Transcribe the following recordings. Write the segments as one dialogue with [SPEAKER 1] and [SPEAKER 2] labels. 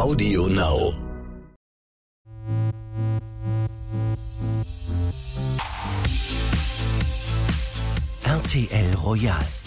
[SPEAKER 1] Audio Now. RTL Royal.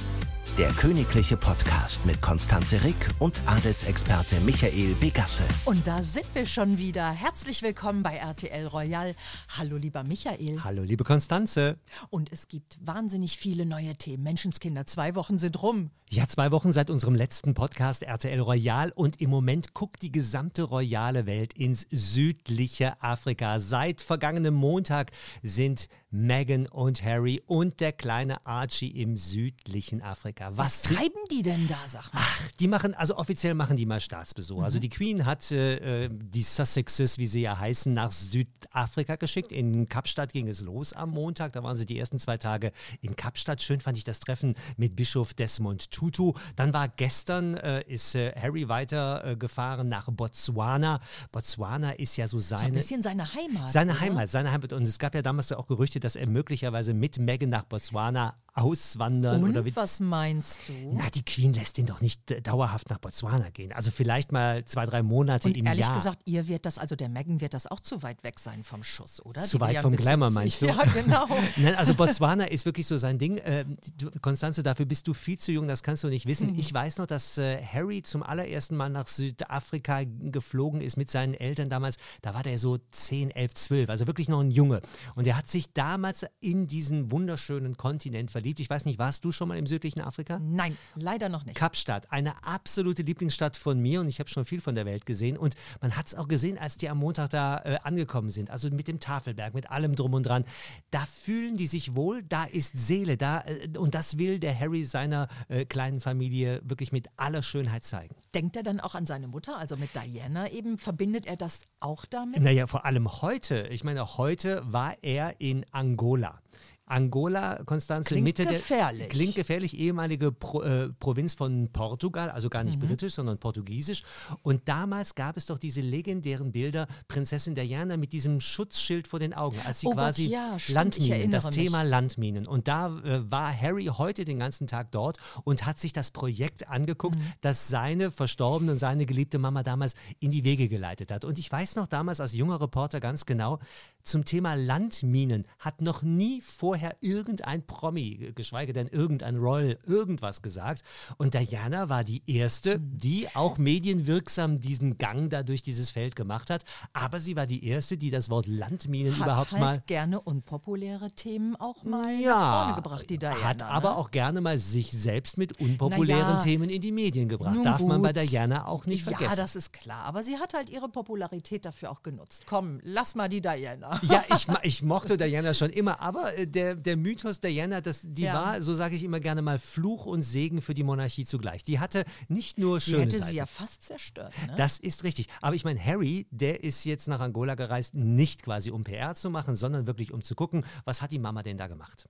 [SPEAKER 1] Der königliche Podcast mit Konstanze Rick und Adelsexperte Michael Begasse.
[SPEAKER 2] Und da sind wir schon wieder. Herzlich willkommen bei RTL Royal. Hallo, lieber Michael.
[SPEAKER 3] Hallo, liebe Konstanze.
[SPEAKER 2] Und es gibt wahnsinnig viele neue Themen. Menschenskinder, zwei Wochen sind rum.
[SPEAKER 3] Ja, zwei Wochen seit unserem letzten Podcast RTL Royal und im Moment guckt die gesamte royale Welt ins südliche Afrika. Seit vergangenem Montag sind Meghan und Harry und der kleine Archie im südlichen Afrika.
[SPEAKER 2] Was,
[SPEAKER 3] Was,
[SPEAKER 2] treiben die denn da, sag mal?
[SPEAKER 3] Ach, die machen, also offiziell machen die mal Staatsbesuch. Also die Queen hat äh, die Sussexes, wie sie ja heißen, nach Südafrika geschickt. In Kapstadt ging es los am Montag. Da waren sie die ersten zwei Tage in Kapstadt. Schön fand ich das Treffen mit Bischof Desmond Tutu. Dann war gestern, äh, ist äh, Harry weiter äh, nach Botswana. Botswana ist ja so
[SPEAKER 2] So ein
[SPEAKER 3] seine...
[SPEAKER 2] bisschen seine Heimat.
[SPEAKER 3] Seine
[SPEAKER 2] oder?
[SPEAKER 3] Heimat, seine Heimat. Und es gab ja damals auch Gerüchte, dass er möglicherweise mit Meghan nach Botswana auswandern
[SPEAKER 2] Und
[SPEAKER 3] oder
[SPEAKER 2] was meinst du?
[SPEAKER 3] na, die Queen lässt ihn doch nicht äh, dauerhaft nach Botswana gehen. Also vielleicht mal zwei, drei Monate
[SPEAKER 2] Und
[SPEAKER 3] im
[SPEAKER 2] ehrlich
[SPEAKER 3] Jahr.
[SPEAKER 2] gesagt, ihr wird das, also der Megan wird das auch zu weit weg sein vom Schuss, oder?
[SPEAKER 3] Zu
[SPEAKER 2] Die
[SPEAKER 3] weit vom Glamour, meinst du?
[SPEAKER 2] Ja, genau.
[SPEAKER 3] Nein, also Botswana ist wirklich so sein Ding. Ähm, Konstanze, dafür bist du viel zu jung, das kannst du nicht wissen.
[SPEAKER 2] Mhm.
[SPEAKER 3] Ich weiß noch, dass äh, Harry zum allerersten Mal nach Südafrika geflogen ist mit seinen Eltern damals. Da war der so 10, 11, 12, also wirklich noch ein Junge. Und er hat sich damals in diesen wunderschönen Kontinent verliebt. Ich weiß nicht, warst du schon mal im südlichen Afrika?
[SPEAKER 2] Nein, leider noch nicht.
[SPEAKER 3] Kapstadt, eine absolute Lieblingsstadt von mir und ich habe schon viel von der Welt gesehen und man hat es auch gesehen, als die am Montag da äh, angekommen sind, also mit dem Tafelberg, mit allem drum und dran. Da fühlen die sich wohl, da ist Seele da äh, und das will der Harry seiner äh, kleinen Familie wirklich mit aller Schönheit zeigen.
[SPEAKER 2] Denkt er dann auch an seine Mutter, also mit Diana eben? Verbindet er das auch damit?
[SPEAKER 3] Naja, vor allem heute, ich meine, heute war er in Angola. Angola, Konstanze,
[SPEAKER 2] Klingt
[SPEAKER 3] Mitte
[SPEAKER 2] gefährlich.
[SPEAKER 3] der klingt gefährlich, ehemalige Pro, äh, Provinz von Portugal, also gar
[SPEAKER 2] Mhm.
[SPEAKER 3] nicht britisch, sondern portugiesisch. Und damals gab es doch diese legendären Bilder Prinzessin Diana mit diesem Schutzschild vor den Augen, als sie
[SPEAKER 2] Oh Gott,
[SPEAKER 3] quasi
[SPEAKER 2] ja, stimmt,
[SPEAKER 3] Landminen, das
[SPEAKER 2] mich.
[SPEAKER 3] Thema Landminen. Und da äh, war Harry heute den ganzen Tag dort und hat sich das Projekt angeguckt,
[SPEAKER 2] Mhm.
[SPEAKER 3] das seine verstorbene und seine geliebte Mama damals in die Wege geleitet hat. Und ich weiß noch damals als junger Reporter ganz genau, zum Thema Landminen hat noch nie vorher irgendein Promi, geschweige denn irgendein Royal, irgendwas gesagt. Und Diana war die Erste, die auch medienwirksam diesen Gang da durch dieses Feld gemacht hat. Aber sie war die Erste, die das Wort Landminen
[SPEAKER 2] Hat
[SPEAKER 3] überhaupt
[SPEAKER 2] halt
[SPEAKER 3] mal
[SPEAKER 2] gerne unpopuläre Themen auch mal nach
[SPEAKER 3] ja,
[SPEAKER 2] vorne gebracht, die Diana.
[SPEAKER 3] hat aber
[SPEAKER 2] ne?
[SPEAKER 3] auch gerne mal sich selbst mit unpopulären
[SPEAKER 2] ja.
[SPEAKER 3] Themen in die Medien gebracht. Darf man bei
[SPEAKER 2] gut.
[SPEAKER 3] Diana auch nicht
[SPEAKER 2] Ja,
[SPEAKER 3] vergessen.
[SPEAKER 2] das ist klar. Aber sie hat halt ihre Popularität dafür auch genutzt. Komm, lass mal die Diana.
[SPEAKER 3] Ja, ich, ich mochte Diana schon immer, aber äh, der, der Mythos Diana, das, die
[SPEAKER 2] Ja.
[SPEAKER 3] war, so sage ich immer gerne mal, Fluch und Segen für die Monarchie zugleich. Die hatte nicht nur schöne
[SPEAKER 2] hätte
[SPEAKER 3] Seiten.
[SPEAKER 2] sie ja fast zerstört. Ne?
[SPEAKER 3] Das ist richtig. Aber ich meine, Harry, der ist jetzt nach Angola gereist, nicht quasi um PR zu machen, sondern wirklich um zu gucken, was hat die Mama denn da gemacht?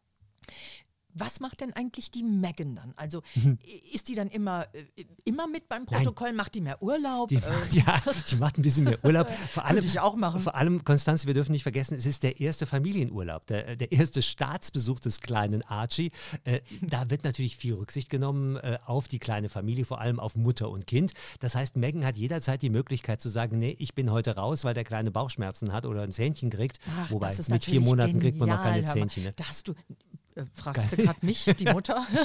[SPEAKER 2] Was macht denn eigentlich die Megan dann? Also
[SPEAKER 3] Mhm.
[SPEAKER 2] ist die dann immer, äh, immer mit beim Protokoll? Macht die mehr Urlaub?
[SPEAKER 3] Die,
[SPEAKER 2] Äh,
[SPEAKER 3] ja, die macht ein bisschen mehr Urlaub. Vor allem,
[SPEAKER 2] ich auch machen.
[SPEAKER 3] Vor allem, Konstanze, wir dürfen nicht vergessen, es ist der erste Familienurlaub, der, der erste Staatsbesuch des kleinen Archie. Äh, da wird natürlich viel Rücksicht genommen äh, auf die kleine Familie, vor allem auf Mutter und Kind. Das heißt, Megan hat jederzeit die Möglichkeit zu sagen, nee, ich bin heute raus, weil der kleine Bauchschmerzen hat oder ein Zähnchen kriegt.
[SPEAKER 2] Ach,
[SPEAKER 3] Wobei, mit vier Monaten kriegt man noch
[SPEAKER 2] genial,
[SPEAKER 3] keine. Zähnchen. Ne?
[SPEAKER 2] Da hast du, äh, fragst du gerade mich, die Mutter?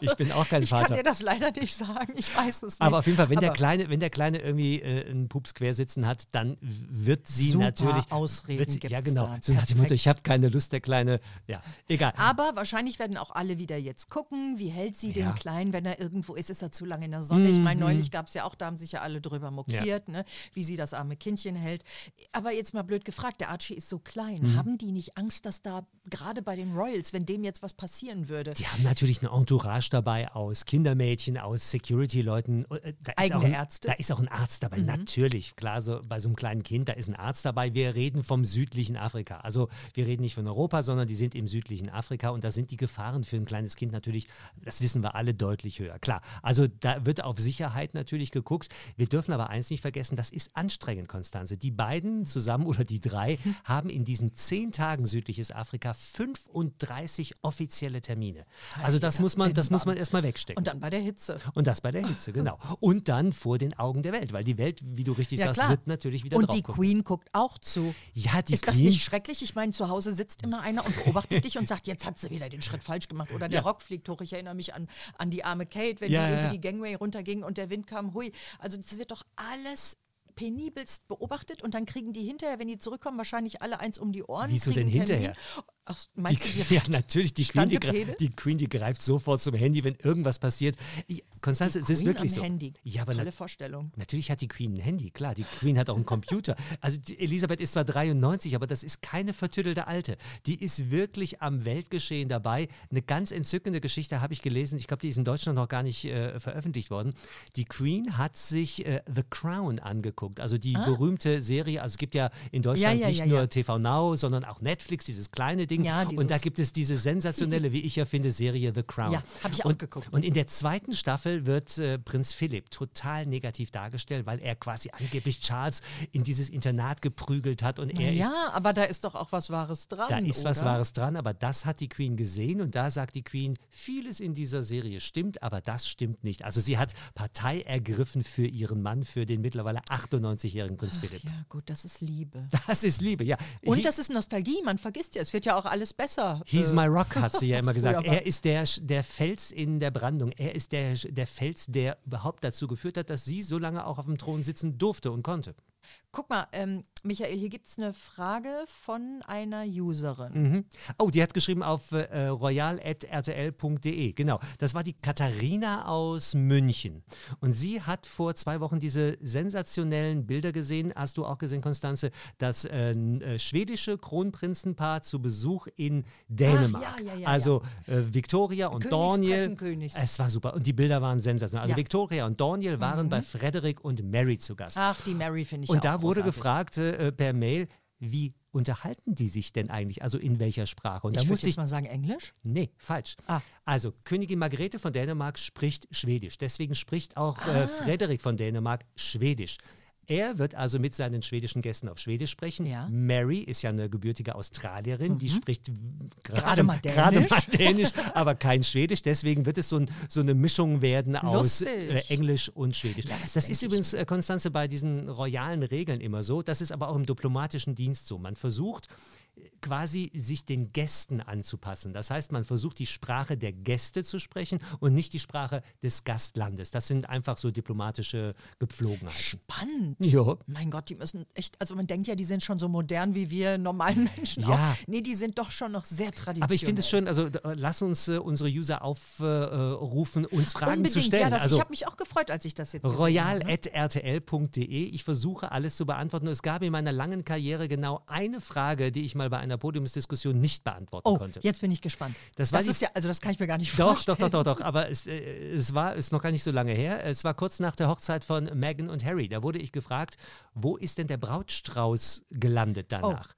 [SPEAKER 3] Ich bin auch kein
[SPEAKER 2] ich kann
[SPEAKER 3] Vater.
[SPEAKER 2] dir das leider nicht sagen. Ich weiß es nicht.
[SPEAKER 3] Aber auf jeden Fall, wenn der Kleine, wenn der Kleine irgendwie äh, einen Pups quersitzen hat, dann wird sie
[SPEAKER 2] Super
[SPEAKER 3] natürlich.
[SPEAKER 2] Ausreden
[SPEAKER 3] sie, ja, genau.
[SPEAKER 2] da.
[SPEAKER 3] So nach dem Motto,
[SPEAKER 2] Perfekt.
[SPEAKER 3] ich habe keine Lust, der Kleine. Ja, egal.
[SPEAKER 2] Aber wahrscheinlich werden auch alle wieder jetzt gucken, wie hält sie
[SPEAKER 3] Ja. Mhm.
[SPEAKER 2] den Kleinen, wenn er irgendwo ist, ist er zu lange in der Sonne. Ich meine, neulich gab es ja auch, da haben sich ja alle drüber mokiert, ne, wie sie das arme Kindchen hält. Aber jetzt mal blöd gefragt, der Archie ist so klein.
[SPEAKER 3] Mhm.
[SPEAKER 2] Haben die nicht Angst, dass da gerade bei den Royals, wenn dem jetzt was passieren würde,
[SPEAKER 3] Die haben natürlich eine Entourage dabei aus Kindermädchen, aus Security-Leuten. Äh, ist
[SPEAKER 2] Eigene
[SPEAKER 3] auch ein,
[SPEAKER 2] Ärzte?
[SPEAKER 3] Da ist auch ein Arzt dabei. Natürlich, klar, so bei so einem kleinen Kind, da ist ein Arzt dabei. Wir reden vom südlichen Afrika. Also wir reden nicht von Europa, sondern die sind im südlichen Afrika und da sind die Gefahren für ein kleines Kind natürlich, das wissen wir alle, deutlich höher. Klar, also da wird auf Sicherheit natürlich geguckt. Wir dürfen aber eins nicht vergessen, das ist anstrengend, Konstanze. Die beiden zusammen oder die drei haben in diesen zehn Tagen südliches Afrika 35 90 offizielle Termine. Also das muss man, das muss man erstmal wegstecken.
[SPEAKER 2] Und dann bei der Hitze.
[SPEAKER 3] Und das bei der Hitze, genau. Und dann vor den Augen der Welt, weil die Welt, wie du richtig
[SPEAKER 2] Ja,
[SPEAKER 3] sagst,
[SPEAKER 2] klar.
[SPEAKER 3] wird natürlich wieder
[SPEAKER 2] Und die
[SPEAKER 3] gucken.
[SPEAKER 2] Queen guckt auch zu.
[SPEAKER 3] Ja, die
[SPEAKER 2] ist das
[SPEAKER 3] Queen-
[SPEAKER 2] nicht schrecklich? Ich meine, zu Hause sitzt immer einer und beobachtet dich und sagt, jetzt hat sie wieder den Schritt falsch gemacht. Oder der
[SPEAKER 3] Ja.
[SPEAKER 2] Rock fliegt hoch. Ich erinnere mich an, an die arme Kate, wenn
[SPEAKER 3] Ja,
[SPEAKER 2] die die Gangway runterging und der Wind kam. Hui. Also das wird doch alles penibelst beobachtet und dann kriegen die hinterher, wenn die zurückkommen, wahrscheinlich alle eins um die Ohren.
[SPEAKER 3] Wieso denn hinterher?
[SPEAKER 2] Ach,
[SPEAKER 3] Die,
[SPEAKER 2] meinst du, die
[SPEAKER 3] ja, natürlich, die Queen die, die Queen, die greift sofort zum Handy, wenn irgendwas passiert. Ich, Konstanze, es ist
[SPEAKER 2] Queen
[SPEAKER 3] wirklich so.
[SPEAKER 2] Handy.
[SPEAKER 3] Ja, aber
[SPEAKER 2] Tolle
[SPEAKER 3] na,
[SPEAKER 2] Vorstellung.
[SPEAKER 3] natürlich hat die Queen ein Handy, klar. Die Queen hat auch einen Computer. Also Elisabeth ist zwar 93, aber das ist keine vertüttelte Alte. Die ist wirklich am Weltgeschehen dabei. Eine ganz entzückende Geschichte habe ich gelesen. Ich glaube, die ist in Deutschland noch gar nicht äh, veröffentlicht worden. Die Queen hat sich äh, The Crown angeguckt, also die berühmte Serie. Also es gibt ja in Deutschland
[SPEAKER 2] Ah. ja,
[SPEAKER 3] nicht
[SPEAKER 2] ja,
[SPEAKER 3] nur
[SPEAKER 2] ja.
[SPEAKER 3] TV Now, sondern auch Netflix, dieses kleine Ding.
[SPEAKER 2] Ja,
[SPEAKER 3] und da gibt es diese sensationelle, wie ich ja finde, Serie The Crown.
[SPEAKER 2] Ja, habe ich auch
[SPEAKER 3] und,
[SPEAKER 2] geguckt.
[SPEAKER 3] Und in der zweiten Staffel wird äh, Prinz Philipp total negativ dargestellt, weil er quasi angeblich Charles in dieses Internat geprügelt hat und er ist
[SPEAKER 2] ja, aber da ist doch auch was Wahres dran.
[SPEAKER 3] da ist was
[SPEAKER 2] oder?
[SPEAKER 3] Wahres dran, aber das hat die Queen gesehen und da sagt die Queen, vieles in dieser Serie stimmt, aber das stimmt nicht. Also sie hat Partei ergriffen für ihren Mann, für den mittlerweile 98-jährigen Prinz Philipp.
[SPEAKER 2] Ja, gut, das ist Liebe.
[SPEAKER 3] Das ist Liebe, ja.
[SPEAKER 2] Und
[SPEAKER 3] He-
[SPEAKER 2] das ist Nostalgie, man vergisst ja, es wird ja auch alles besser.
[SPEAKER 3] He's
[SPEAKER 2] Äh,
[SPEAKER 3] my rock, hat sie ja immer gesagt. Er ist der, der Fels in der Brandung. Er ist der, der Fels, der überhaupt dazu geführt hat, dass sie so lange auch auf dem Thron sitzen durfte und konnte.
[SPEAKER 2] Guck mal, ähm, Michael, hier gibt es eine Frage von einer Userin.
[SPEAKER 3] Mhm. Oh, die hat geschrieben auf äh, royal.rtl.de. Genau, das war die Katharina aus München. Und sie hat vor zwei Wochen diese sensationellen Bilder gesehen. Hast du auch gesehen, Konstanze? Das äh, äh, schwedische Kronprinzenpaar zu Besuch in Dänemark.
[SPEAKER 2] ja, ja, ja,
[SPEAKER 3] also äh, Victoria und Daniel. Es war super. Und die Bilder waren sensationell. Also
[SPEAKER 2] Ja. Mhm.
[SPEAKER 3] Victoria und Daniel waren bei Frederik und Mary zu Gast.
[SPEAKER 2] Ach, die Mary finde ich
[SPEAKER 3] Und da
[SPEAKER 2] auch
[SPEAKER 3] wurde
[SPEAKER 2] großartig.
[SPEAKER 3] gefragt äh, per Mail, wie unterhalten die sich denn eigentlich? Also in welcher Sprache? Und da
[SPEAKER 2] Ich
[SPEAKER 3] musste ich.
[SPEAKER 2] mal sagen Englisch.
[SPEAKER 3] Nee, falsch.
[SPEAKER 2] Ah.
[SPEAKER 3] Also Königin Margrethe von Dänemark spricht Schwedisch. Deswegen spricht auch
[SPEAKER 2] Ah.
[SPEAKER 3] äh, Frederik von Dänemark Schwedisch. Er wird also mit seinen schwedischen Gästen auf Schwedisch sprechen.
[SPEAKER 2] Ja.
[SPEAKER 3] Mary ist ja eine gebürtige Australierin, die spricht gerade
[SPEAKER 2] Mhm. Gerade mal
[SPEAKER 3] gerade
[SPEAKER 2] Dänisch.
[SPEAKER 3] mal Dänisch, aber kein Schwedisch. Deswegen wird es so, ein, so eine Mischung werden aus äh, Englisch und Schwedisch.
[SPEAKER 2] Ja, das
[SPEAKER 3] das ist übrigens, äh, Konstanze, bei diesen royalen Regeln immer so. Das ist aber auch im diplomatischen Dienst so. Man versucht quasi sich den Gästen anzupassen. Das heißt, man versucht die Sprache der Gäste zu sprechen und nicht die Sprache des Gastlandes. Das sind einfach so diplomatische Gepflogenheiten.
[SPEAKER 2] Spannend.
[SPEAKER 3] Ja.
[SPEAKER 2] Mein Gott, die müssen echt, also man denkt ja, die sind schon so modern wie wir normalen Menschen
[SPEAKER 3] Ja.
[SPEAKER 2] auch. Nee, die sind doch schon noch sehr traditionell.
[SPEAKER 3] Aber ich finde es schön, also äh, lass uns äh, unsere User aufrufen, uns Fragen
[SPEAKER 2] Unbedingt,
[SPEAKER 3] zu stellen.
[SPEAKER 2] ja, das,
[SPEAKER 3] also
[SPEAKER 2] ich habe mich auch gefreut, als ich das jetzt
[SPEAKER 3] royal.rtl.de. Ich versuche alles zu beantworten. Es gab in meiner langen Karriere genau eine Frage, die ich mal bei einer Podiumsdiskussion nicht beantworten
[SPEAKER 2] Oh,
[SPEAKER 3] konnte.
[SPEAKER 2] jetzt bin ich gespannt.
[SPEAKER 3] Das
[SPEAKER 2] Das, ist ja, also das kann ich mir gar nicht
[SPEAKER 3] Doch, doch,
[SPEAKER 2] vorstellen.
[SPEAKER 3] doch, doch, doch. Aber es, äh, es war ist noch gar nicht so lange her. Es war kurz nach der Hochzeit von Meghan und Harry. Da wurde ich gefragt, wo ist denn der Brautstrauß gelandet danach?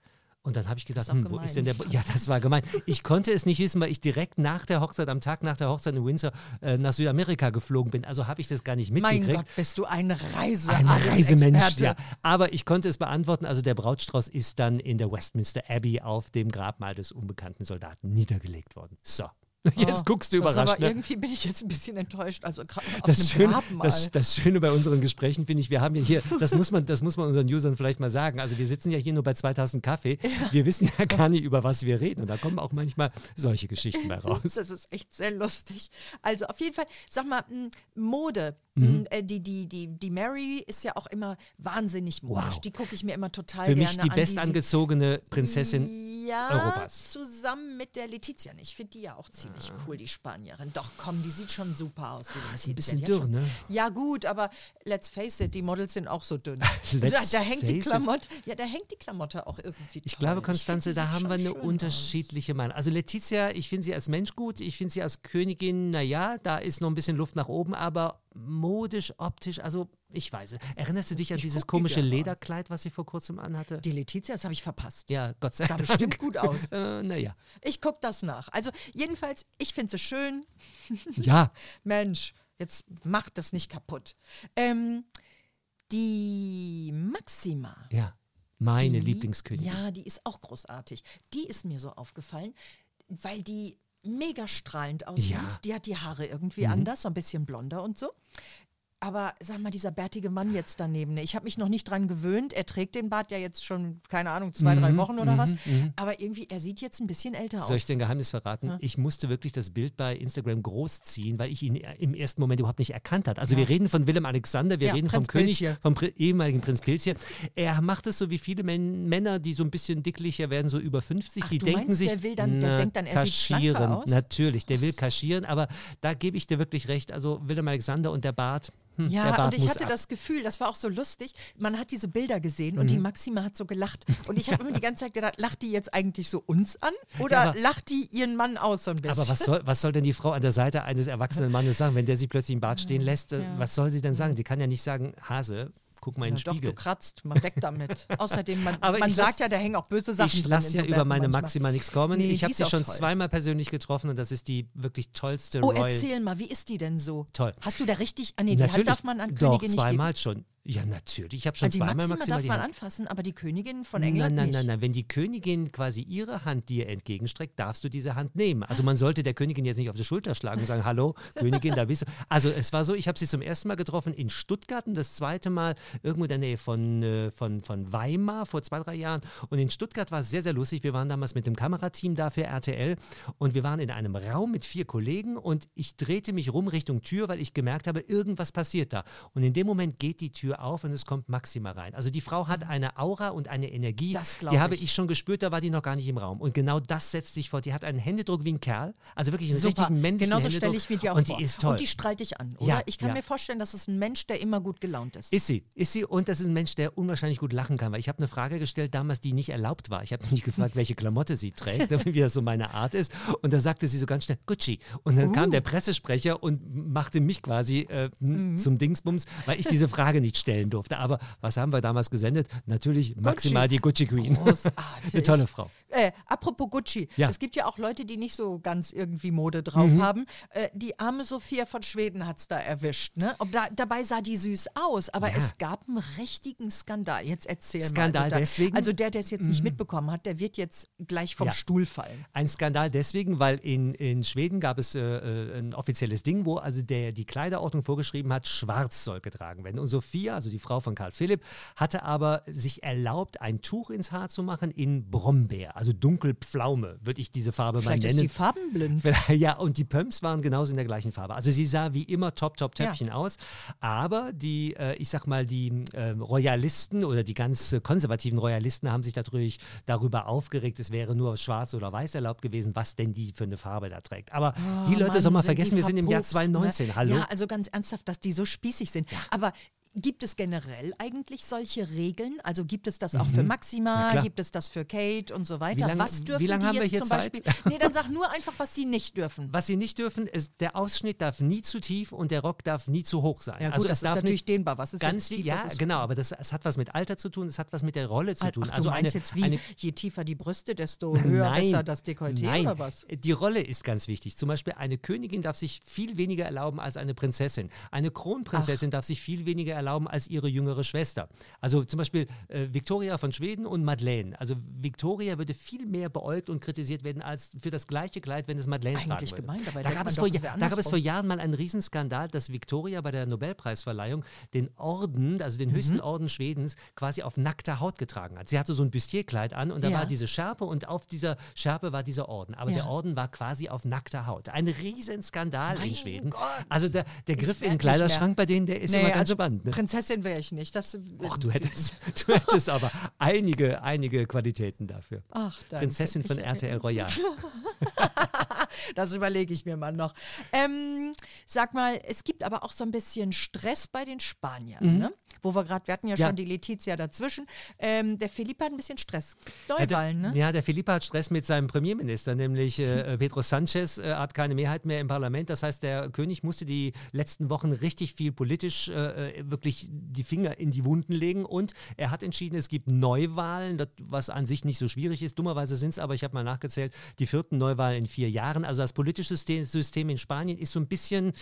[SPEAKER 3] Und dann habe ich gesagt, hm, wo ist denn der? Bra- Ja, das war gemein. Ich konnte es nicht wissen, weil ich direkt nach der Hochzeit, am Tag nach der Hochzeit in Windsor äh, nach Südamerika geflogen bin. Also habe ich das gar nicht
[SPEAKER 2] Mein
[SPEAKER 3] mitgekriegt.
[SPEAKER 2] Gott, bist du ein Reise
[SPEAKER 3] Ein Reisemensch, ja. Aber ich konnte es beantworten. Also der Brautstrauß ist dann in der Westminster Abbey auf dem Grabmal des unbekannten Soldaten niedergelegt worden. So. Jetzt
[SPEAKER 2] Oh,
[SPEAKER 3] guckst du überrascht.
[SPEAKER 2] Aber
[SPEAKER 3] ne?
[SPEAKER 2] irgendwie bin ich jetzt ein bisschen enttäuscht. Also
[SPEAKER 3] das,
[SPEAKER 2] Grabmal.
[SPEAKER 3] das, das Schöne bei unseren Gesprächen finde ich, wir haben ja hier, das muss, man, das muss man unseren Usern vielleicht mal sagen, also wir sitzen ja hier nur bei 2000 Kaffee, wir wissen ja gar nicht, über was wir reden und da kommen auch manchmal solche Geschichten bei raus.
[SPEAKER 2] Das ist echt sehr lustig. Also auf jeden Fall, sag mal, m, Mode.
[SPEAKER 3] Mhm.
[SPEAKER 2] M, äh, Die, die, die, die Mary ist ja auch immer wahnsinnig modisch.
[SPEAKER 3] Wow.
[SPEAKER 2] Die gucke ich mir immer total
[SPEAKER 3] Für
[SPEAKER 2] gerne
[SPEAKER 3] mich die
[SPEAKER 2] an.
[SPEAKER 3] bestangezogene Prinzessin
[SPEAKER 2] ja,
[SPEAKER 3] Europas.
[SPEAKER 2] zusammen mit der Letizia. Ich finde die ja auch ziemlich cool, die Spanierin. Doch, komm, die sieht schon super aus. Die
[SPEAKER 3] Ah. ist ein bisschen
[SPEAKER 2] schon-
[SPEAKER 3] ne?
[SPEAKER 2] Ja gut, aber let's face it, die Models sind auch so dünn. Da, da hängt die
[SPEAKER 3] it.
[SPEAKER 2] Klamotte, ja, da hängt die Klamotte auch irgendwie
[SPEAKER 3] Ich
[SPEAKER 2] toll.
[SPEAKER 3] glaube,
[SPEAKER 2] find,
[SPEAKER 3] Konstanze,
[SPEAKER 2] die
[SPEAKER 3] da haben wir eine unterschiedliche Meinung. Also Letizia, ich finde sie als Mensch gut, ich finde sie als Königin, naja, da ist noch ein bisschen Luft nach oben, aber modisch, optisch, also ich weiß es. Erinnerst du dich an
[SPEAKER 2] Ich
[SPEAKER 3] dieses
[SPEAKER 2] die
[SPEAKER 3] komische
[SPEAKER 2] an.
[SPEAKER 3] Lederkleid, was sie vor kurzem anhatte?
[SPEAKER 2] Die Letizia, das habe ich verpasst.
[SPEAKER 3] ja, Gott sei
[SPEAKER 2] Sah
[SPEAKER 3] Dank.
[SPEAKER 2] bestimmt gut aus.
[SPEAKER 3] Äh, naja.
[SPEAKER 2] Ich gucke das nach. Also jedenfalls, ich finde sie schön.
[SPEAKER 3] Ja,
[SPEAKER 2] Mensch, jetzt macht das nicht kaputt. Ähm, die Maxima.
[SPEAKER 3] ja. Meine
[SPEAKER 2] die,
[SPEAKER 3] Lieblingskönigin.
[SPEAKER 2] Ja, die ist auch großartig. Die ist mir so aufgefallen, weil die mega strahlend aussieht.
[SPEAKER 3] Ja.
[SPEAKER 2] Die hat die Haare irgendwie anders, so ein bisschen blonder und so. Aber sag mal, dieser bärtige Mann jetzt daneben, ne? ich habe mich noch nicht dran gewöhnt. Er trägt den Bart ja jetzt schon, keine Ahnung, zwei, drei Wochen oder was. Aber irgendwie, er sieht jetzt ein bisschen älter
[SPEAKER 3] Soll ich
[SPEAKER 2] aus.
[SPEAKER 3] dir ein Geheimnis verraten? Ich musste wirklich das Bild bei Instagram großziehen, weil ich ihn im ersten Moment überhaupt nicht erkannt hat. Also wir reden von Willem Alexander, wir
[SPEAKER 2] Ja,
[SPEAKER 3] reden vom
[SPEAKER 2] Prinz
[SPEAKER 3] König,
[SPEAKER 2] Pilzje.
[SPEAKER 3] vom Pri ehemaligen Prinz Pilzje. Er macht es so wie viele Men Männer, die so ein bisschen dicklicher werden, so über 50,
[SPEAKER 2] Ach,
[SPEAKER 3] die denken
[SPEAKER 2] meinst,
[SPEAKER 3] sich,
[SPEAKER 2] der will dann- der
[SPEAKER 3] na,
[SPEAKER 2] denkt dann, er
[SPEAKER 3] kaschieren.
[SPEAKER 2] aus?
[SPEAKER 3] Natürlich, der will kaschieren, aber da gebe ich dir wirklich recht. Also Willem Alexander und der Bart, hm,
[SPEAKER 2] Ja, und ich hatte
[SPEAKER 3] ab.
[SPEAKER 2] das Gefühl, das war auch so lustig, man hat diese Bilder gesehen und die
[SPEAKER 3] Mhm.
[SPEAKER 2] Maxima hat so gelacht. Und ich habe immer die ganze Zeit gedacht, lacht die jetzt eigentlich so uns an oder
[SPEAKER 3] aber-
[SPEAKER 2] lacht die ihren Mann aus so ein bisschen?
[SPEAKER 3] Aber was soll, was soll denn die Frau an der Seite eines erwachsenen Mannes sagen, wenn der sie plötzlich im Bad stehen lässt? äh, Was soll sie denn sagen? Die kann ja nicht sagen, Hase, guck mal in den
[SPEAKER 2] doch,
[SPEAKER 3] Spiegel.
[SPEAKER 2] du kratzt, mal weg damit. Außerdem, man,
[SPEAKER 3] Aber
[SPEAKER 2] man sagt
[SPEAKER 3] lass-
[SPEAKER 2] ja, da hängen auch böse Sachen
[SPEAKER 3] Ich lasse ja
[SPEAKER 2] so
[SPEAKER 3] über meine
[SPEAKER 2] manchmal.
[SPEAKER 3] Maxima nichts kommen.
[SPEAKER 2] Nee,
[SPEAKER 3] ich habe sie schon
[SPEAKER 2] toll.
[SPEAKER 3] zweimal persönlich getroffen und das ist die wirklich tollste
[SPEAKER 2] Oh,
[SPEAKER 3] Royal.
[SPEAKER 2] erzähl mal, wie ist die denn so?
[SPEAKER 3] Toll.
[SPEAKER 2] Hast du da richtig, ah nee, die Hand darf man an
[SPEAKER 3] doch,
[SPEAKER 2] Königin nicht
[SPEAKER 3] zweimal
[SPEAKER 2] geben.
[SPEAKER 3] schon. Ja, natürlich. Ich habe schon
[SPEAKER 2] Also
[SPEAKER 3] zweimal
[SPEAKER 2] Maxima
[SPEAKER 3] Maxima
[SPEAKER 2] darf
[SPEAKER 3] die
[SPEAKER 2] man
[SPEAKER 3] Hand.
[SPEAKER 2] anfassen, aber die Königin von
[SPEAKER 3] Nein,
[SPEAKER 2] England
[SPEAKER 3] nein,
[SPEAKER 2] nicht.
[SPEAKER 3] nein, nein. Wenn die Königin quasi ihre Hand dir entgegenstreckt, darfst du diese Hand nehmen. Also man sollte der Königin jetzt nicht auf die Schulter schlagen und sagen, hallo, Königin, da bist du. Also es war so, ich habe sie zum ersten Mal getroffen in Stuttgart und das zweite Mal irgendwo in der Nähe von, äh, von, von Weimar vor zwei, drei Jahren. Und in Stuttgart war es sehr, sehr lustig. Wir waren damals mit dem Kamerateam da für RTL und wir waren in einem Raum mit vier Kollegen und ich drehte mich rum Richtung Tür, weil ich gemerkt habe, irgendwas passiert da. Und in dem Moment geht die Tür auf und es kommt Maxima rein. Also die Frau hat eine Aura und eine Energie,
[SPEAKER 2] Das
[SPEAKER 3] die habe
[SPEAKER 2] ich.
[SPEAKER 3] ich schon gespürt, da war die noch gar nicht im Raum. Und genau das setzt sich vor. Die hat einen Händedruck wie ein Kerl, also wirklich einen
[SPEAKER 2] Super,
[SPEAKER 3] richtigen männlichen
[SPEAKER 2] genauso
[SPEAKER 3] Händedruck.
[SPEAKER 2] stelle ich mir die auch
[SPEAKER 3] und
[SPEAKER 2] vor.
[SPEAKER 3] die ist toll.
[SPEAKER 2] Und die strahlt dich an, oder?
[SPEAKER 3] Ja,
[SPEAKER 2] ich kann
[SPEAKER 3] ja.
[SPEAKER 2] mir vorstellen, das ist ein Mensch, der immer gut gelaunt ist.
[SPEAKER 3] Ist sie, ist sie und das ist ein Mensch, der unwahrscheinlich gut lachen kann, weil ich habe eine Frage gestellt damals, die nicht erlaubt war. Ich habe mich gefragt, welche Klamotte sie trägt, wie das so meine Art ist und da sagte sie so ganz schnell Gucci und dann
[SPEAKER 2] Uh.
[SPEAKER 3] kam der Pressesprecher und machte mich quasi äh,
[SPEAKER 2] Mhm.
[SPEAKER 3] zum Dingsbums, weil ich diese Frage nicht stellen durfte. Aber was haben wir damals gesendet? Natürlich maximal die Gucci Queen.
[SPEAKER 2] Großartig.
[SPEAKER 3] eine tolle Frau.
[SPEAKER 2] Äh, apropos Gucci,
[SPEAKER 3] Ja. Mhm.
[SPEAKER 2] es gibt ja auch Leute, die nicht so ganz irgendwie Mode drauf haben. Äh, die arme Sophia von Schweden hat es da erwischt. Ne? Ob da, dabei sah die süß aus, aber
[SPEAKER 3] Ja.
[SPEAKER 2] es gab einen richtigen Skandal. Jetzt erzähl
[SPEAKER 3] Skandal
[SPEAKER 2] mal.
[SPEAKER 3] Deswegen? Mhm.
[SPEAKER 2] also der, der es jetzt nicht mitbekommen hat, der wird jetzt gleich vom
[SPEAKER 3] Ja.
[SPEAKER 2] Stuhl fallen.
[SPEAKER 3] Ein Skandal deswegen, weil in, in Schweden gab es äh, äh, ein offizielles Ding, wo also der, die Kleiderordnung vorgeschrieben hat, schwarz soll getragen werden. Und Sophia, also die Frau von Karl Philipp, hatte aber sich erlaubt, ein Tuch ins Haar zu machen in Brombeer, also dunkelpflaume, würde ich diese Farbe
[SPEAKER 2] Vielleicht
[SPEAKER 3] mal
[SPEAKER 2] ist
[SPEAKER 3] nennen.
[SPEAKER 2] die farbenblind.
[SPEAKER 3] Ja, und die Pumps waren genauso in der gleichen Farbe. Also sie sah wie immer top, top, Töpfchen aus. Aber die, äh, ich sag mal, die äh, Royalisten oder die ganz konservativen Royalisten haben sich natürlich darüber aufgeregt, es wäre nur schwarz oder weiß erlaubt gewesen, was denn die für eine Farbe da trägt. Aber die Leute
[SPEAKER 2] Oh Mann,
[SPEAKER 3] soll man
[SPEAKER 2] sind
[SPEAKER 3] vergessen, wir sind im Jahr
[SPEAKER 2] verpupst,
[SPEAKER 3] 2019.
[SPEAKER 2] Ne?
[SPEAKER 3] Hallo?
[SPEAKER 2] Ja, also ganz ernsthaft, dass die so spießig sind. Aber gibt es generell eigentlich solche Regeln? Also gibt es das auch für
[SPEAKER 3] Na
[SPEAKER 2] Maxima? Gibt es das für Kate und so weiter?
[SPEAKER 3] lange-
[SPEAKER 2] was
[SPEAKER 3] wie
[SPEAKER 2] dürfen
[SPEAKER 3] lange
[SPEAKER 2] die
[SPEAKER 3] haben wir hier
[SPEAKER 2] zum
[SPEAKER 3] Zeit?
[SPEAKER 2] Beispiel? Nee, dann sag nur einfach, was sie nicht dürfen.
[SPEAKER 3] Was sie nicht dürfen, ist, der Ausschnitt darf nie zu tief und der Rock darf nie zu hoch sein.
[SPEAKER 2] Ja, gut,
[SPEAKER 3] also
[SPEAKER 2] das ist
[SPEAKER 3] darf
[SPEAKER 2] natürlich dehnbar. Was ist
[SPEAKER 3] ganz wie,
[SPEAKER 2] tief,
[SPEAKER 3] ja,
[SPEAKER 2] ist-
[SPEAKER 3] genau, aber das, es hat was mit Alter zu tun, es hat was mit der Rolle zu
[SPEAKER 2] Ach,
[SPEAKER 3] tun.
[SPEAKER 2] du
[SPEAKER 3] also
[SPEAKER 2] meinst
[SPEAKER 3] eine,
[SPEAKER 2] jetzt wie,
[SPEAKER 3] eine,
[SPEAKER 2] je tiefer die Brüste, desto höher,
[SPEAKER 3] Nein,
[SPEAKER 2] besser das Dekolleté
[SPEAKER 3] nein.
[SPEAKER 2] oder was?
[SPEAKER 3] Die Rolle ist ganz wichtig. Zum Beispiel eine Königin darf sich viel weniger erlauben als eine Prinzessin. Eine Kronprinzessin darf sich viel weniger erlauben als ihre jüngere Schwester. Also zum Beispiel äh, Victoria von Schweden und Madeleine. Also Victoria würde viel mehr beäugt und kritisiert werden als für das gleiche Kleid, wenn es Madeleine tragen
[SPEAKER 2] Eigentlich
[SPEAKER 3] würde.
[SPEAKER 2] gemein, dabei
[SPEAKER 3] da, gab es
[SPEAKER 2] doch,
[SPEAKER 3] vor,
[SPEAKER 2] wäre
[SPEAKER 3] da gab es vor Jahren mal einen Riesenskandal, dass Victoria bei der Nobelpreisverleihung den Orden, also
[SPEAKER 2] Mhm.
[SPEAKER 3] den höchsten Orden Schwedens, quasi auf nackter Haut getragen hat. Sie hatte so ein Bustierkleid an und da
[SPEAKER 2] Ja.
[SPEAKER 3] war diese Schärpe und auf dieser Schärpe war dieser Orden. Aber
[SPEAKER 2] Ja.
[SPEAKER 3] der Orden war quasi auf nackter Haut. Ein Riesenskandal in
[SPEAKER 2] Mein
[SPEAKER 3] Schweden.
[SPEAKER 2] Gott.
[SPEAKER 3] Also der, der Griff in den Kleiderschrank bei denen, der ist
[SPEAKER 2] Nee,
[SPEAKER 3] immer ganz
[SPEAKER 2] also
[SPEAKER 3] spannend. Ne?
[SPEAKER 2] Prinzessin wäre ich nicht. Das,
[SPEAKER 3] Och, du hättest, du hättest aber einige, einige Qualitäten dafür.
[SPEAKER 2] Ach, danke.
[SPEAKER 3] Prinzessin von
[SPEAKER 2] Ich-
[SPEAKER 3] RTL Royal.
[SPEAKER 2] Das überlege ich mir mal noch. Ähm, sag mal, es gibt aber auch so ein bisschen Stress bei den Spaniern, ne? Wo wir gerade, wir hatten ja,
[SPEAKER 3] Mhm. Ja.
[SPEAKER 2] schon die Letizia dazwischen. Ähm, der Philipp hat ein bisschen Stress.
[SPEAKER 3] Ja, der,
[SPEAKER 2] Neuwahlen, ne?
[SPEAKER 3] ja, der Felipe hat Stress mit seinem Premierminister, nämlich äh, Pedro Sanchez äh, hat keine Mehrheit mehr im Parlament. Das heißt, der König musste die letzten Wochen richtig viel politisch äh, äh, wirklich die Finger in die Wunden legen und er hat entschieden, es gibt Neuwahlen, was an sich nicht so schwierig ist. Dummerweise sind es aber, ich habe mal nachgezählt, die vierten Neuwahlen in vier Jahren. Also das politische System, in Spanien ist so ein bisschen,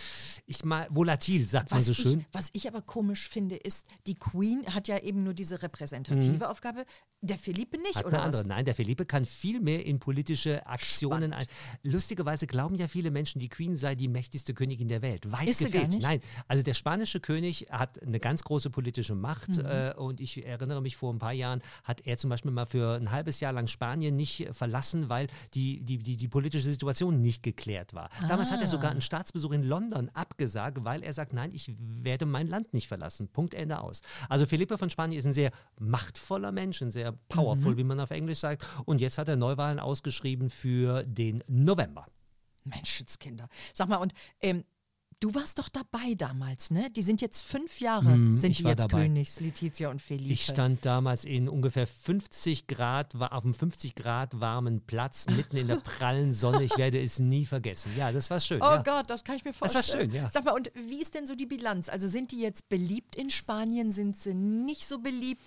[SPEAKER 3] ich mal, volatil, sagt man
[SPEAKER 2] Was,
[SPEAKER 3] so schön.
[SPEAKER 2] ich, was ich aber komisch finde, ist, die Queen hat ja eben nur diese repräsentative
[SPEAKER 3] Mhm.
[SPEAKER 2] Aufgabe. Der Felipe nicht,
[SPEAKER 3] Hat
[SPEAKER 2] oder
[SPEAKER 3] eine andere.
[SPEAKER 2] was?
[SPEAKER 3] Nein, der Felipe kann viel mehr in politische Aktionen ein. Lustigerweise glauben ja viele Menschen, die Queen sei die mächtigste Königin der Welt. Weit
[SPEAKER 2] Ist sie gar
[SPEAKER 3] gefehlt.
[SPEAKER 2] nicht?
[SPEAKER 3] Nein, also der spanische König hat eine ganz große politische Macht
[SPEAKER 2] Mhm.
[SPEAKER 3] äh, und ich erinnere mich, vor ein paar Jahren hat er zum Beispiel mal für ein halbes Jahr lang Spanien nicht äh, verlassen, weil die, die, die, die politische Situation nicht geklärt war. Damals hat er sogar
[SPEAKER 2] Ah.
[SPEAKER 3] einen Staatsbesuch in London abgesagt, weil er sagt, nein, ich werde mein Land nicht verlassen. Punkt, Ende aus. Also Felipe von Spanien ist ein sehr machtvoller Mensch, ein sehr powerful, wie man auf Englisch sagt. Und jetzt hat er Neuwahlen ausgeschrieben für den November.
[SPEAKER 2] Menschenskinder. Sag mal, und ähm, du warst doch dabei damals, ne? Die sind jetzt fünf Jahre,
[SPEAKER 3] Hm,
[SPEAKER 2] sind
[SPEAKER 3] ich
[SPEAKER 2] die jetzt
[SPEAKER 3] dabei.
[SPEAKER 2] Königs, Letizia und Felipe.
[SPEAKER 3] Ich stand damals in ungefähr 50 Grad, war auf einem 50 Grad warmen Platz, mitten in der prallen Sonne. Ich werde es nie vergessen. Ja, das war schön.
[SPEAKER 2] Oh
[SPEAKER 3] ja.
[SPEAKER 2] Gott, das kann ich mir
[SPEAKER 3] Das war
[SPEAKER 2] vorstellen.
[SPEAKER 3] schön, ja.
[SPEAKER 2] Sag mal, und wie ist denn so die Bilanz? Also sind die jetzt beliebt in Spanien? Sind sie nicht so beliebt?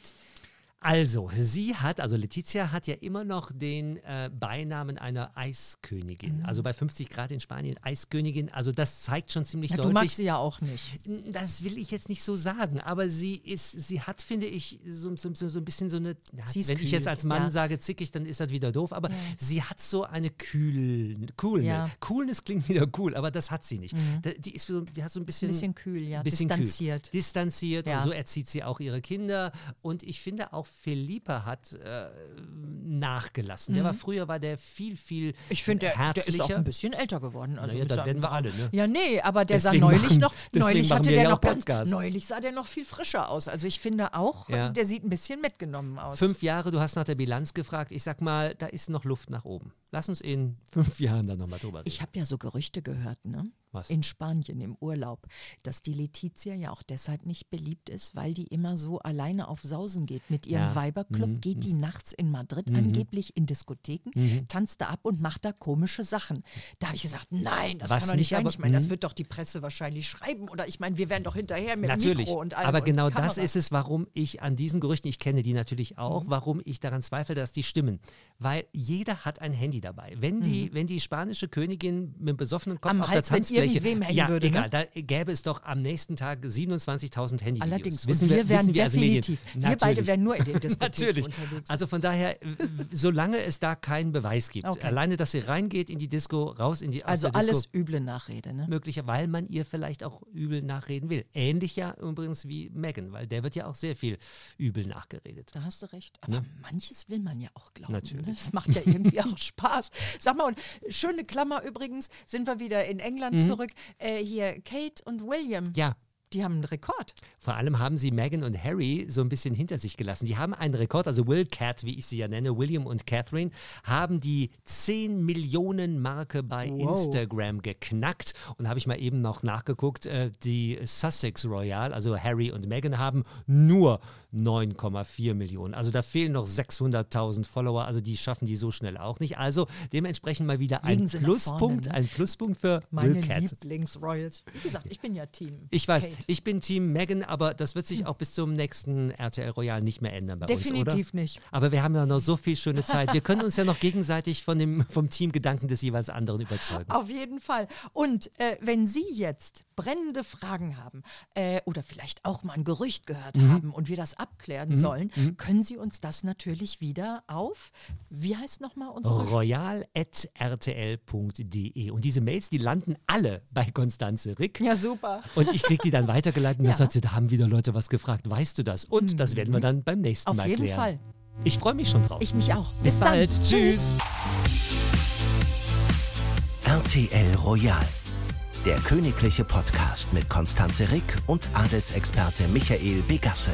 [SPEAKER 3] Also, sie hat, also Letizia hat ja immer noch den äh, Beinamen einer Eiskönigin.
[SPEAKER 2] Mhm.
[SPEAKER 3] Also bei 50 Grad in Spanien Eiskönigin. Also das zeigt schon ziemlich
[SPEAKER 2] Ja, du
[SPEAKER 3] deutlich.
[SPEAKER 2] magst sie ja auch nicht.
[SPEAKER 3] Das will ich jetzt nicht so sagen, aber sie ist, sie hat, finde ich, so, so, so, ein bisschen so eine, ja,
[SPEAKER 2] ist
[SPEAKER 3] wenn ich
[SPEAKER 2] kühl,
[SPEAKER 3] jetzt als Mann
[SPEAKER 2] ja.
[SPEAKER 3] sage zickig, dann ist das wieder doof, aber sie hat so eine kühl, Coolness.
[SPEAKER 2] Ja. Mhm.
[SPEAKER 3] Coolness klingt wieder cool, aber das hat sie nicht. Da, die ist so, die hat so ein bisschen,
[SPEAKER 2] Ein bisschen kühl, ja.
[SPEAKER 3] bisschen
[SPEAKER 2] Distanziert.
[SPEAKER 3] Kühl. Distanziert
[SPEAKER 2] Ja.
[SPEAKER 3] und so erzieht sie auch ihre Kinder und ich finde auch Felipe hat äh, nachgelassen. Der war früher war der viel, viel
[SPEAKER 2] Mhm. Ich finde, der, der
[SPEAKER 3] herzlicher.
[SPEAKER 2] ist auch ein bisschen älter geworden. Also
[SPEAKER 3] Naja, das werden wir alle, ne?
[SPEAKER 2] Ja, nee, aber der
[SPEAKER 3] Deswegen
[SPEAKER 2] sah neulich
[SPEAKER 3] machen-
[SPEAKER 2] noch, neulich hatte der
[SPEAKER 3] ja
[SPEAKER 2] noch
[SPEAKER 3] auch
[SPEAKER 2] ganz, neulich sah der noch viel frischer aus. Also ich finde auch,
[SPEAKER 3] Ja.
[SPEAKER 2] der sieht ein bisschen mitgenommen aus.
[SPEAKER 3] Fünf Jahre, du hast nach der Bilanz gefragt. Ich sag mal, da ist noch Luft nach oben. Lass uns in fünf Jahren dann nochmal drüber reden.
[SPEAKER 2] Ich habe ja so Gerüchte gehört, ne?
[SPEAKER 3] Was?
[SPEAKER 2] In Spanien im Urlaub, dass die Letizia ja auch deshalb nicht beliebt ist, weil die immer so alleine auf Sausen geht. Mit ihrem
[SPEAKER 3] Ja.
[SPEAKER 2] Weiberclub
[SPEAKER 3] Mhm.
[SPEAKER 2] geht die nachts in Madrid angeblich in Diskotheken,
[SPEAKER 3] Mhm.
[SPEAKER 2] tanzt da ab und macht da komische Sachen. Da habe ich gesagt, nein, das
[SPEAKER 3] Was
[SPEAKER 2] kann doch nicht
[SPEAKER 3] nicht,
[SPEAKER 2] sein. ich meine, das
[SPEAKER 3] mhm.
[SPEAKER 2] wird doch die Presse wahrscheinlich schreiben. Oder ich meine, wir werden doch hinterher mit
[SPEAKER 3] Natürlich,
[SPEAKER 2] Mikro und allem.
[SPEAKER 3] aber genau das ist es, warum ich an diesen Gerüchten, ich kenne die natürlich auch,
[SPEAKER 2] Mhm.
[SPEAKER 3] warum ich daran zweifle, dass die stimmen. Weil jeder hat ein Handy dabei. Wenn die, wenn die spanische Königin mit einem besoffenen Kopf
[SPEAKER 2] Mhm. Am
[SPEAKER 3] auf der
[SPEAKER 2] Hals, wenn
[SPEAKER 3] Tanzfläche, ja,
[SPEAKER 2] würde, ne?
[SPEAKER 3] egal, da gäbe es doch am nächsten Tag 27.000 Handyvideos.
[SPEAKER 2] Allerdings,
[SPEAKER 3] wissen
[SPEAKER 2] und wir, wären
[SPEAKER 3] wissen wir als Medien.
[SPEAKER 2] wir beide wären nur in den Diskotheken
[SPEAKER 3] Natürlich.
[SPEAKER 2] unterwegs.
[SPEAKER 3] Also von daher, solange es da keinen Beweis gibt,
[SPEAKER 2] Okay.
[SPEAKER 3] alleine, dass sie reingeht in die Disco, raus in die
[SPEAKER 2] Also
[SPEAKER 3] der Disco,
[SPEAKER 2] alles üble Nachrede, ne?
[SPEAKER 3] möglicher, weil man ihr vielleicht auch übel nachreden will. Ähnlich ja übrigens wie Megan, weil der wird ja auch sehr viel übel nachgeredet.
[SPEAKER 2] Da hast du recht. Aber manches will man ja auch glauben. Ne?
[SPEAKER 3] Natürlich.
[SPEAKER 2] Das macht ja irgendwie auch Spaß. Sag mal, und schöne Klammer übrigens, sind wir wieder in England zurück. Äh, hier Kate und William,
[SPEAKER 3] Ja,
[SPEAKER 2] die haben einen Rekord.
[SPEAKER 3] vor allem haben sie Meghan und Harry so ein bisschen hinter sich gelassen. Die haben einen Rekord, also Will Cat, wie ich sie ja nenne, William und Catherine, haben die 10 Millionen Marke bei
[SPEAKER 2] Wow.
[SPEAKER 3] Instagram geknackt. Und habe ich mal eben noch nachgeguckt, äh, die Sussex Royal, also Harry und Meghan, haben nur 9,4 Millionen. Also da fehlen noch 600.000 Follower, also die schaffen die so schnell auch nicht. Also dementsprechend mal wieder ein Pluspunkt,
[SPEAKER 2] vorne, ne?
[SPEAKER 3] ein Pluspunkt für
[SPEAKER 2] Meine
[SPEAKER 3] Will Cat.
[SPEAKER 2] Lieblings-Royals. Wie gesagt, ich bin ja Team.
[SPEAKER 3] Ich weiß,
[SPEAKER 2] Kate.
[SPEAKER 3] Ich bin Team Megan, aber das wird sich auch bis zum nächsten RTL Royal nicht mehr ändern bei uns,
[SPEAKER 2] Definitiv
[SPEAKER 3] oder?
[SPEAKER 2] nicht.
[SPEAKER 3] Aber wir haben ja noch so viel schöne Zeit. Wir können uns ja noch gegenseitig von dem, vom Teamgedanken des jeweils anderen überzeugen.
[SPEAKER 2] Auf jeden Fall. Und äh, wenn Sie jetzt brennende Fragen haben äh, oder vielleicht auch mal ein Gerücht gehört
[SPEAKER 3] Mhm.
[SPEAKER 2] haben und wir das abklären sollen, können Sie uns das natürlich wieder auf, wie heißt nochmal unsere
[SPEAKER 3] royal.rtl.de. Und diese Mails, die landen alle bei Konstanze Rick.
[SPEAKER 2] Ja, super.
[SPEAKER 3] Und ich kriege die dann weitergeleitet und
[SPEAKER 2] Ja.
[SPEAKER 3] sagt sie, da haben wieder Leute was gefragt. Weißt du das? Und das werden wir dann beim nächsten
[SPEAKER 2] Auf
[SPEAKER 3] Mal
[SPEAKER 2] jeden
[SPEAKER 3] klären.
[SPEAKER 2] Fall.
[SPEAKER 3] Ich freue mich schon drauf.
[SPEAKER 2] Ich mich auch.
[SPEAKER 3] Bis,
[SPEAKER 2] dann.
[SPEAKER 3] bald. Tschüss.
[SPEAKER 1] RTL Royal. Der königliche Podcast mit Konstanze Rick und Adelsexperte Michael Begasse.